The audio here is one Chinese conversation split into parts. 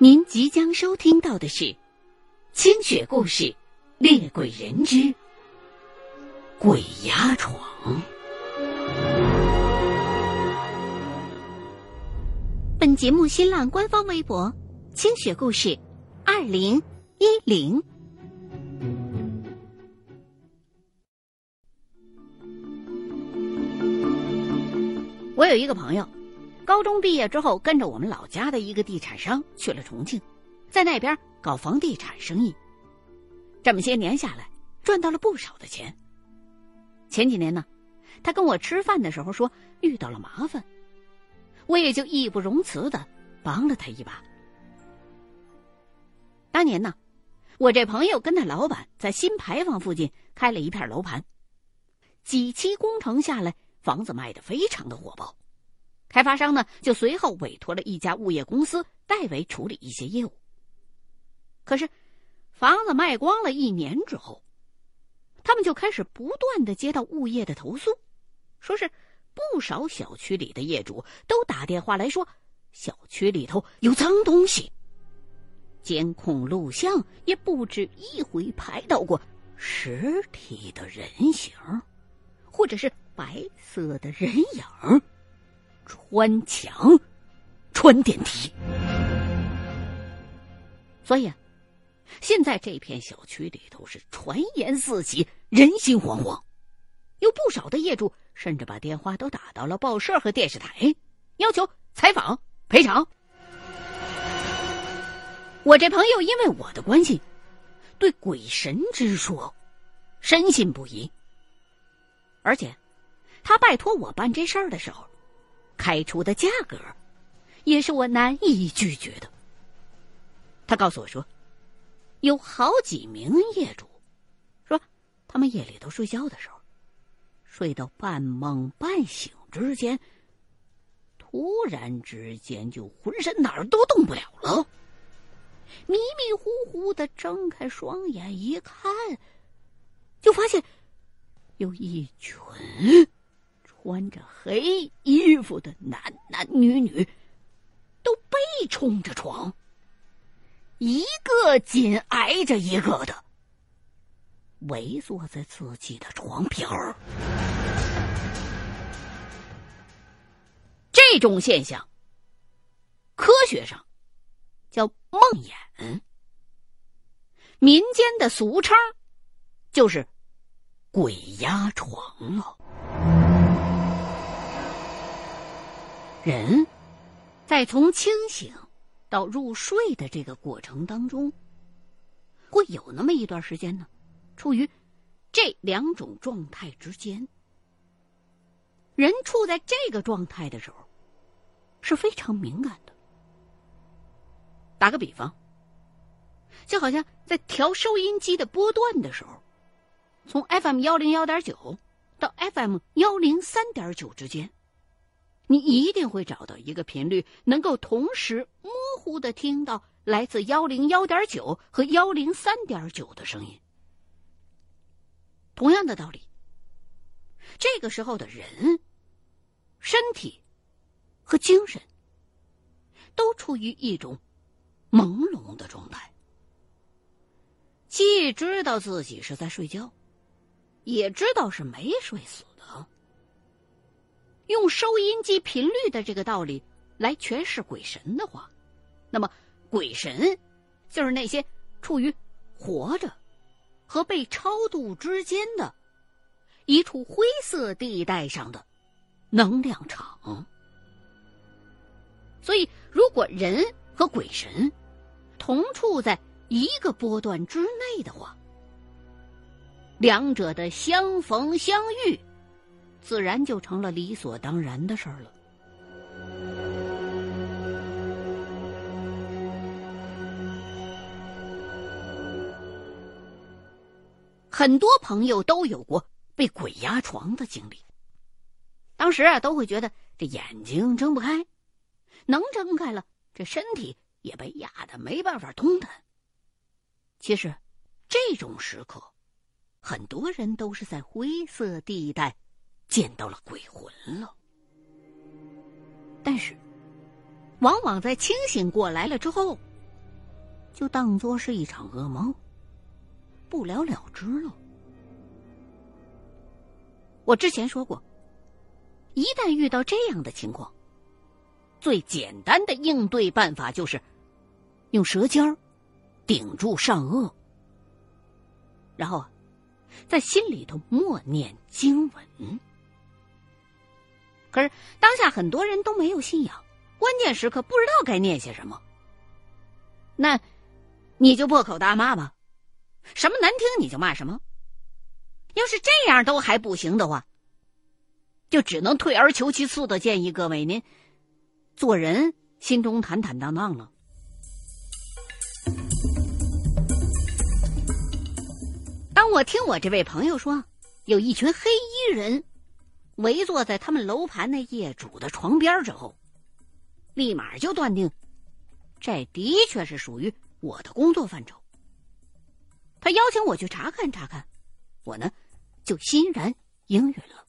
您即将收听到的是《清雪故事·猎鬼人之鬼压床》。本节目新浪官方微博“清雪故事二零一零”。我有一个朋友。高中毕业之后，跟着我们老家的一个地产商去了重庆，在那边搞房地产生意。这么些年下来，赚到了不少的钱。前几年呢，他跟我吃饭的时候说遇到了麻烦，我也就义不容辞的帮了他一把。当年呢，我这朋友跟他老板在新牌坊附近开了一片楼盘，几期工程下来，房子卖的非常的火爆。开发商呢，就随后委托了一家物业公司代为处理一些业务。可是，房子卖光了一年之后，他们就开始不断的接到物业的投诉，说是不少小区里的业主都打电话来说，小区里头有脏东西，监控录像也不止一回拍到过实体的人形，或者是白色的人影。穿墙，穿电梯，所以，现在这片小区里头是传言四起，人心惶惶。有不少的业主甚至把电话都打到了报社和电视台，要求采访赔偿。我这朋友因为我的关系，对鬼神之说深信不疑，而且他拜托我办这事儿的时候。开出的价格，也是我难以拒绝的。他告诉我说，有好几名业主说，他们夜里头睡觉的时候，睡到半梦半醒之间，突然之间就浑身哪儿都动不了了，迷迷糊糊的睁开双眼一看，就发现有一群。穿着黑衣服的男男女女，都背冲着床，一个紧挨着一个的，围坐在自己的床边儿。这种现象，科学上叫梦魇，民间的俗称就是鬼压床了。人在从清醒到入睡的这个过程当中，会有那么一段时间呢，处于这两种状态之间。人处在这个状态的时候，是非常敏感的。打个比方，就好像在调收音机的波段的时候，从 FM 幺零幺点九到 FM 幺零三点九之间。你一定会找到一个频率，能够同时模糊的听到来自幺零幺点九和幺零三点九的声音。同样的道理，这个时候的人、身体和精神都处于一种朦胧的状态，既知道自己是在睡觉，也知道是没睡死的。用收音机频率的这个道理来诠释鬼神的话，那么鬼神就是那些处于活着和被超度之间的一处灰色地带上的能量场。所以，如果人和鬼神同处在一个波段之内的话，两者的相逢相遇。自然就成了理所当然的事儿了。很多朋友都有过被鬼压床的经历。当时啊，都会觉得这眼睛睁不开，能睁开了，这身体也被压得没办法动弹。其实，这种时刻，很多人都是在灰色地带见到了鬼魂了。但是，往往在清醒过来了之后，就当作是一场噩梦，不了了之了。我之前说过。一旦遇到这样的情况，最简单的应对办法就是用舌尖顶住上颚，然后在心里头默念经文。可是当下很多人都没有信仰，关键时刻不知道该念些什么。那，你就破口大骂吧，什么难听你就骂什么。要是这样都还不行的话。就只能退而求其次的建议各位您，做人心中坦坦荡荡了。当我听我这位朋友说，有一群黑衣人围坐在他们楼盘那业主的床边之后，立马就断定，这的确是属于我的工作范畴。他邀请我去查看查看，我呢就欣然应允了。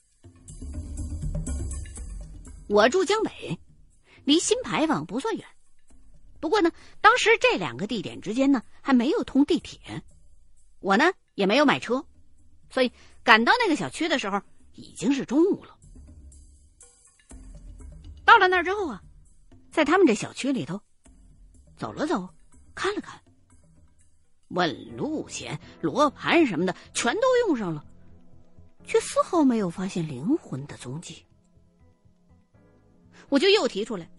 我住江北，离新牌坊不算远。不过呢，当时这两个地点之间呢还没有通地铁，我呢也没有买车，所以赶到那个小区的时候已经是中午了。到了那儿之后啊，在他们这小区里头走了走，看了看，问路线、罗盘什么的全都用上了，却丝毫没有发现灵魂的踪迹。我就又提出来，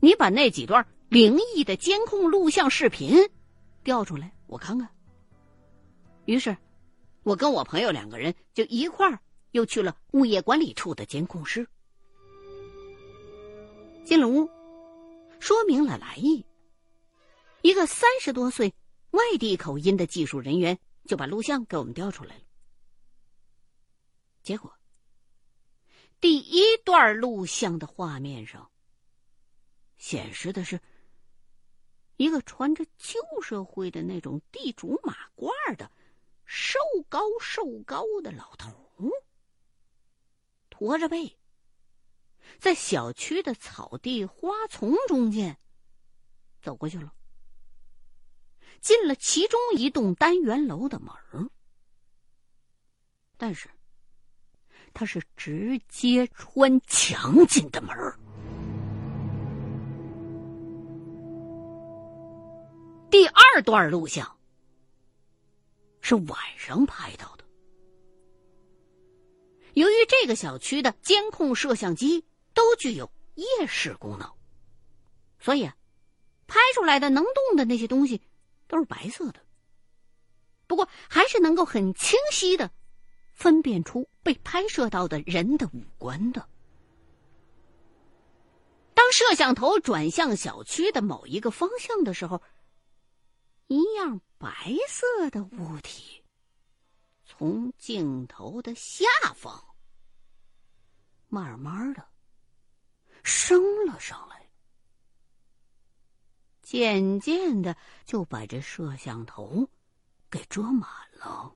你把那几段灵异的监控录像视频调出来，我看看。于是，我跟我朋友两个人就一块儿又去了物业管理处的监控室。进了屋，说明了来意。一个三十多岁、外地口音的技术人员就把录像给我们调出来了。结果。第一段录像的画面上，显示的是一个穿着旧社会的那种地主马褂的瘦高瘦高的老头，驼着背，在小区的草地花丛中间走过去了，进了其中一栋单元楼的门但是。他是直接穿墙进的门第二段录像是晚上拍的。由于这个小区的监控摄像机都具有夜视功能，所以啊，拍出来的能动的那些东西都是白色的。不过还是能够很清晰的。分辨出被拍摄到的人的五官的。当摄像头转向小区的某一个方向的时候，一样白色的物体从镜头的下方慢慢的升了上来，渐渐的就把这摄像头给遮满了。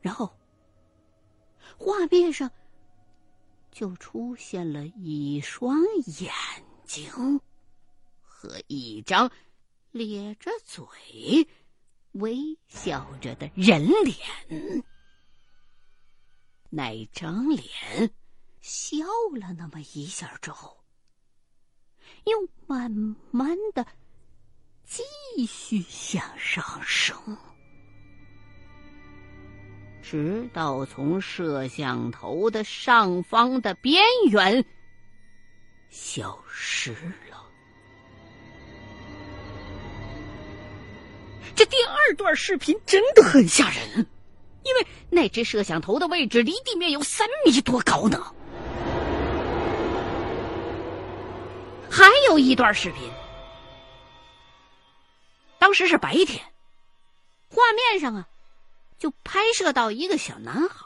然后，画面上就出现了一双眼睛和一张咧着嘴、微笑着的人脸。那张脸笑了那么一下之后，又慢慢的继续向上升。直到从摄像头的上方的边缘消失了。这第二段视频真的很吓人，因为那只摄像头的位置离地面有三米多高呢。还有一段视频，当时是白天，画面上啊，就拍摄到一个小男孩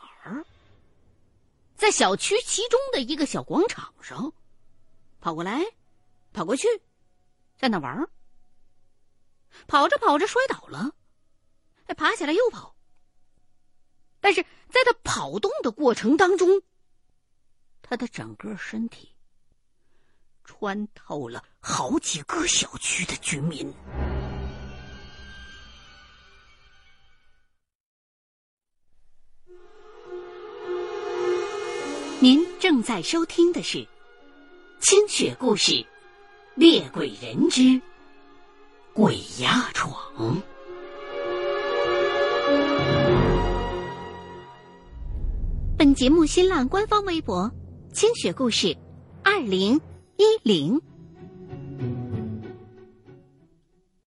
在小区其中的一个小广场上，跑过来，跑过去，在那玩儿跑着跑着摔倒了，哎，爬起来又跑。但是在他跑动的过程当中，他的整个身体穿透了好几个小区的居民。您正在收听的是《清雪故事·猎鬼人之鬼压床》。本节目新浪官方微博“清雪故事二零一零”。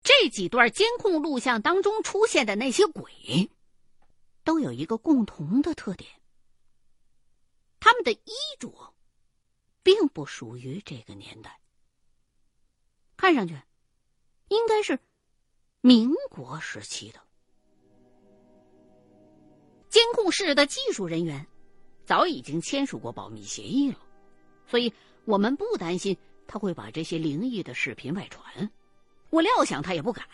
这几段监控录像当中出现的那些鬼，都有一个共同的特点。他们的衣着，并不属于这个年代，看上去应该是民国时期的。监控室的技术人员早已经签署过保密协议了，所以我们不担心他会把这些灵异的视频外传。我料想他也不敢。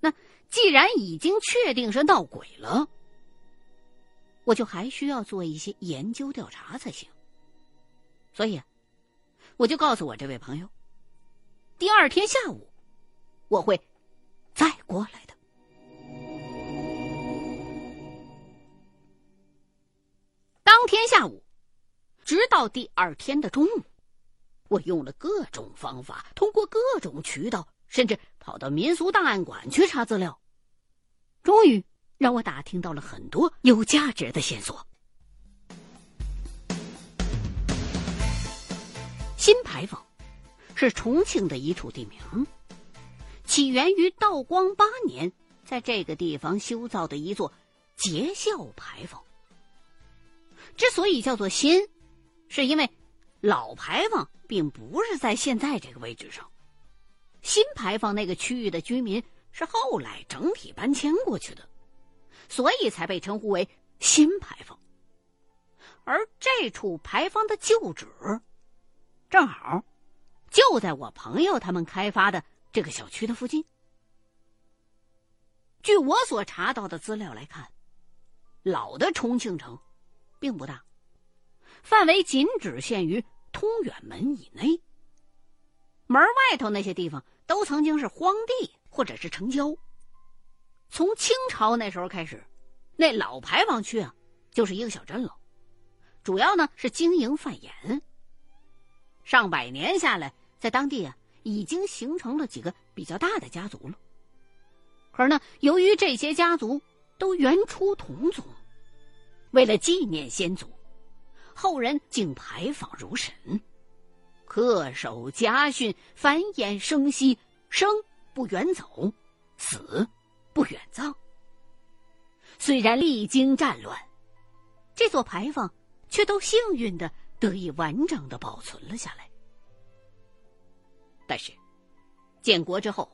那既然已经确定是闹鬼了。我就还需要做一些研究调查才行，所以，我就告诉我这位朋友，第二天下午我会再过来的。当天下午，直到第二天的中午，我用了各种方法，通过各种渠道，甚至跑到民俗档案馆去查资料，终于。让我打听到了很多有价值的线索。新牌坊是重庆的一处地名，起源于道光八年，在这个地方修造的一座节孝牌坊。之所以叫做新，是因为老牌坊并不是在现在这个位置上，新牌坊那个区域的居民是后来整体搬迁过去的。所以才被称呼为新牌坊，而这处牌坊的旧址，正好就在我朋友他们开发的这个小区的附近。据我所查到的资料来看，老的重庆城并不大，范围仅只限于通远门以内，门外头那些地方都曾经是荒地或者是城郊。从清朝那时候开始，那老牌坊区啊，就是一个小镇了。主要呢是经营贩盐。上百年下来，在当地啊，已经形成了几个比较大的家族了。可是呢，由于这些家族都原出同宗，为了纪念先祖，后人敬牌坊如神，恪守家训，繁衍生息，生不远走，死。不远葬。虽然历经战乱，这座牌坊却都幸运的得以完整的保存了下来。但是，建国之后，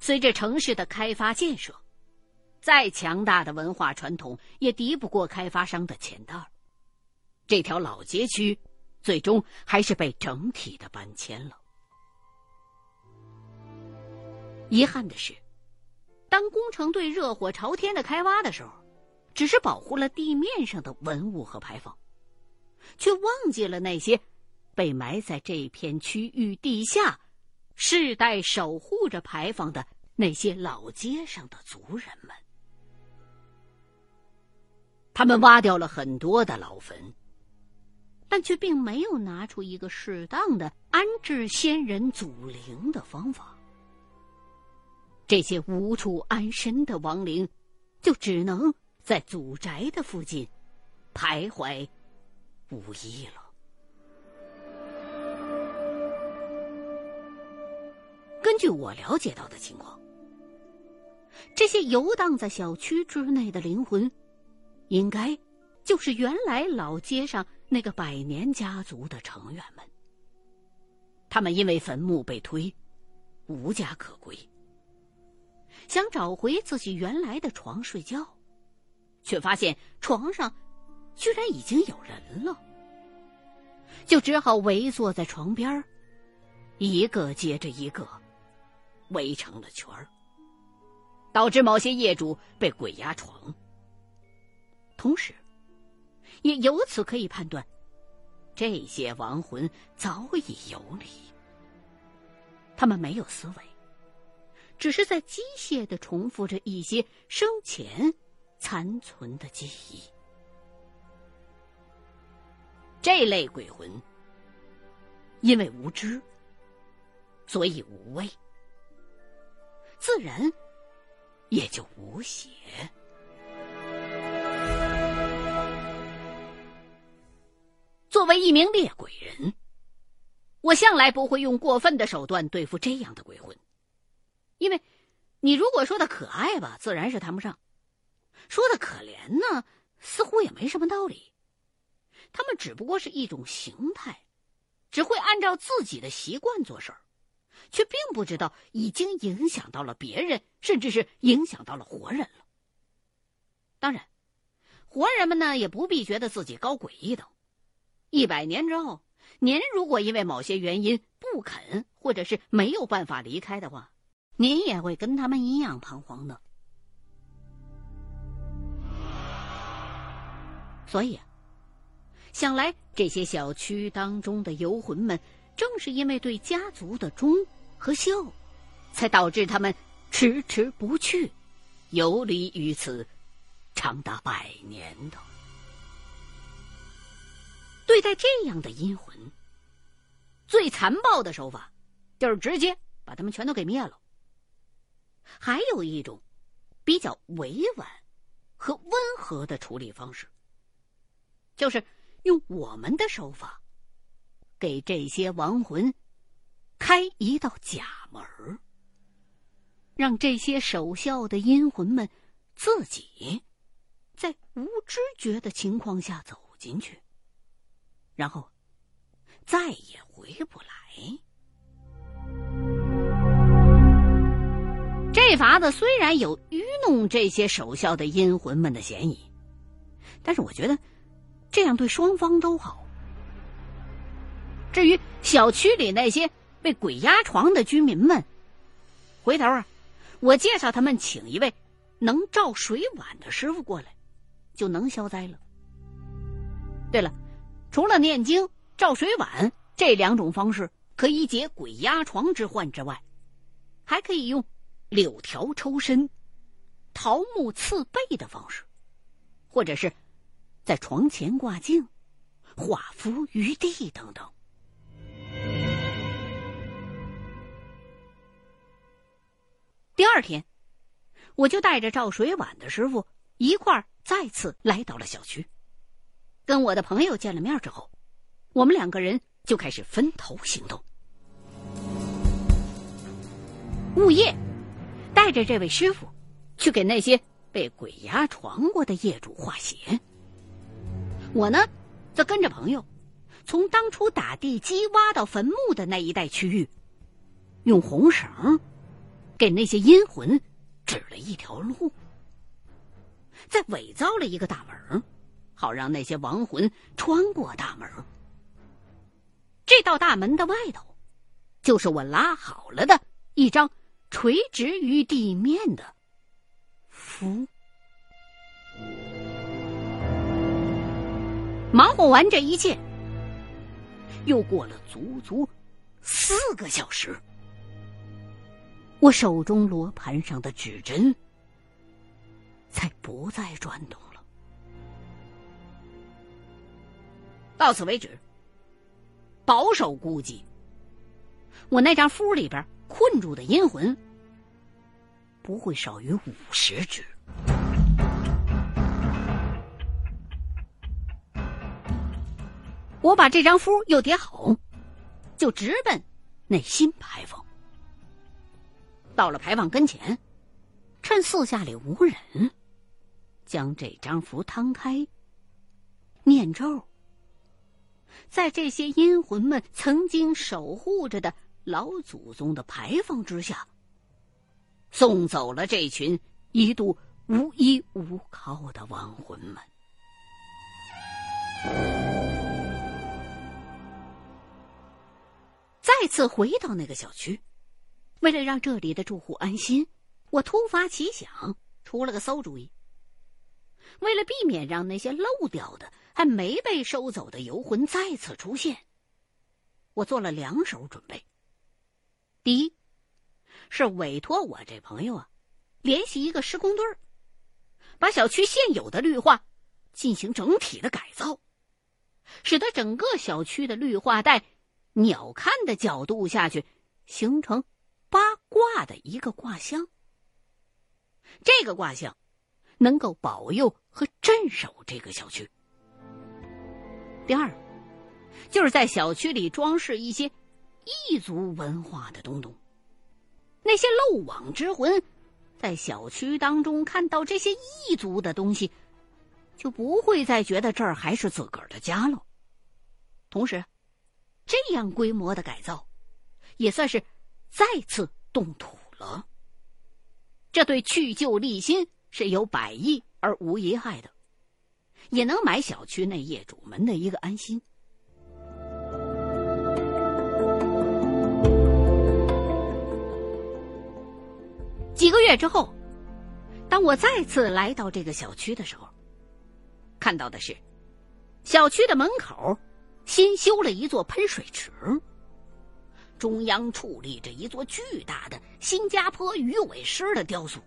随着城市的开发建设，再强大的文化传统也敌不过开发商的钱袋儿。这条老街区，最终还是被整体的搬迁了。遗憾的是。当工程队热火朝天的开挖的时候，只是保护了地面上的文物和牌坊，却忘记了那些被埋在这片区域地下、世代守护着牌坊的那些老街上的族人们。他们挖掉了很多的老坟，但却并没有拿出一个适当的安置先人祖灵的方法。这些无处安身的亡灵，就只能在祖宅的附近徘徊无依了。根据我了解到的情况，这些游荡在小区之内的灵魂，应该就是原来老街上那个百年家族的成员们。他们因为坟墓被推，无家可归，想找回自己原来的床睡觉，却发现床上居然已经有人了，就只好围坐在床边一个接着一个，围成了圈儿。导致某些业主被鬼压床，同时，也由此可以判断，这些亡魂早已游离。他们没有思维，只是在机械的重复着一些生前残存的记忆。这类鬼魂，因为无知，所以无畏，自然。也就无邪。作为一名猎鬼人，我向来不会用过分的手段对付这样的鬼魂，因为，你如果说的可爱吧，自然是谈不上；说的可怜呢，似乎也没什么道理。他们只不过是一种形态，只会按照自己的习惯做事儿。却并不知道已经影响到了别人，甚至是影响到了活人了。当然，活人们呢也不必觉得自己高贵一等。一百年之后，您如果因为某些原因不肯，或者是没有办法离开的话，您也会跟他们一样彷徨的。所以，啊想来这些小区当中的游魂们。正是因为对家族的忠和秀，才导致他们迟迟不去，游离于此，长达百年的。对待这样的阴魂，最残暴的手法，就是直接把他们全都给灭了。还有一种比较委婉和温和的处理方式，就是用我们的手法。给这些亡魂开一道假门让这些守孝的阴魂们自己在无知觉的情况下走进去，然后再也回不来。这法子虽然有愚弄这些守孝的阴魂们的嫌疑，但是我觉得这样对双方都好。至于小区里那些被鬼压床的居民们，回头啊，我介绍他们请一位能照水碗的师傅过来，就能消灾了。对了，除了念经、照水碗这两种方式可以解鬼压床之患之外，还可以用柳条抽身、桃木刺背的方式，或者是在床前挂镜、画符于地等等。第二天，我就带着赵水碗的师傅一块儿再次来到了小区，跟我的朋友见了面之后，我们两个人就开始分头行动。物业带着这位师傅去给那些被鬼压床过的业主画鞋，我呢，则跟着朋友从当初打地基挖到坟墓的那一带区域，用红绳。给那些阴魂指了一条路，再伪造了一个大门，好让那些亡魂穿过大门。这道大门的外头，就是我拉好了的一张垂直于地面的符。忙活完这一切，又过了足足四个小时。我手中罗盘上的指针才不再转动了。到此为止，保守估计，我那张符里边困住的阴魂不会少于五十只。我把这张符又叠好，就直奔那新牌坊。到了牌坊跟前，趁四下里无人，将这张符摊开，念咒，在这些阴魂们曾经守护着的老祖宗的牌坊之下，送走了这群一度无依无靠的亡魂们。再次回到那个小区，为了让这里的住户安心，我突发奇想，出了个馊主意。为了避免让那些漏掉的还没被收走的游魂再次出现，我做了两手准备。第一，是委托我这朋友啊，联系一个施工队儿，把小区现有的绿化进行整体的改造，使得整个小区的绿化带。鸟瞰的角度下去，形成八卦的一个卦象。这个卦象能够保佑和镇守这个小区。第二，就是在小区里装饰一些异族文化的东东。那些漏网之魂，在小区当中看到这些异族的东西，就不会再觉得这儿还是自个儿的家了。同时，这样规模的改造，也算是再次动土了。这对去旧立新是有百益而无一害的，也能买小区内业主们的一个安心。几个月之后，当我再次来到这个小区的时候，看到的是小区的门口。新修了一座喷水池，中央矗立着一座巨大的新加坡鱼尾狮的雕塑。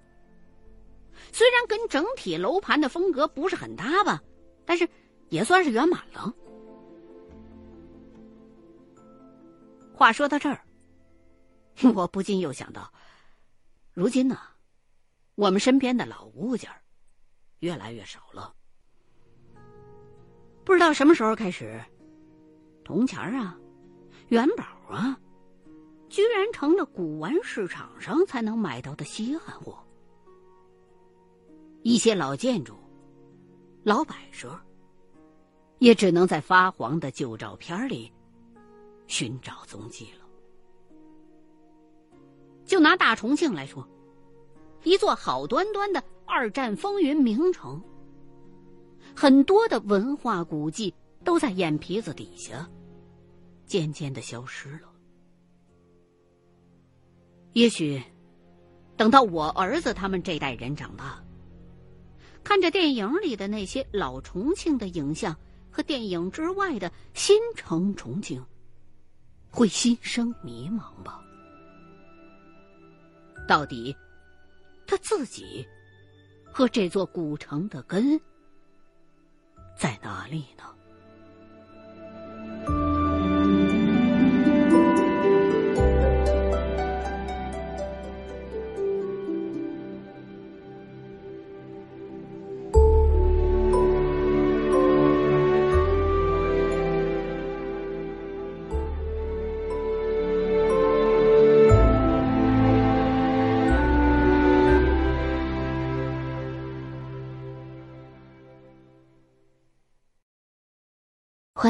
虽然跟整体楼盘的风格不是很搭吧，但是也算是圆满了。话说到这儿，我不禁又想到，如今呢，我们身边的老物件越来越少了，不知道什么时候开始。铜钱啊，元宝啊，居然成了古玩市场上才能买到的稀罕货。一些老建筑、老摆设，也只能在发黄的旧照片里寻找踪迹了。就拿大重庆来说，一座好端端的二战风云名城，很多的文化古迹。都在眼皮子底下，渐渐的消失了。也许，等到我儿子他们这代人长大，看着电影里的那些老重庆的影像和电影之外的新城重庆，会心生迷茫吧？到底，他自己和这座古城的根在哪里呢？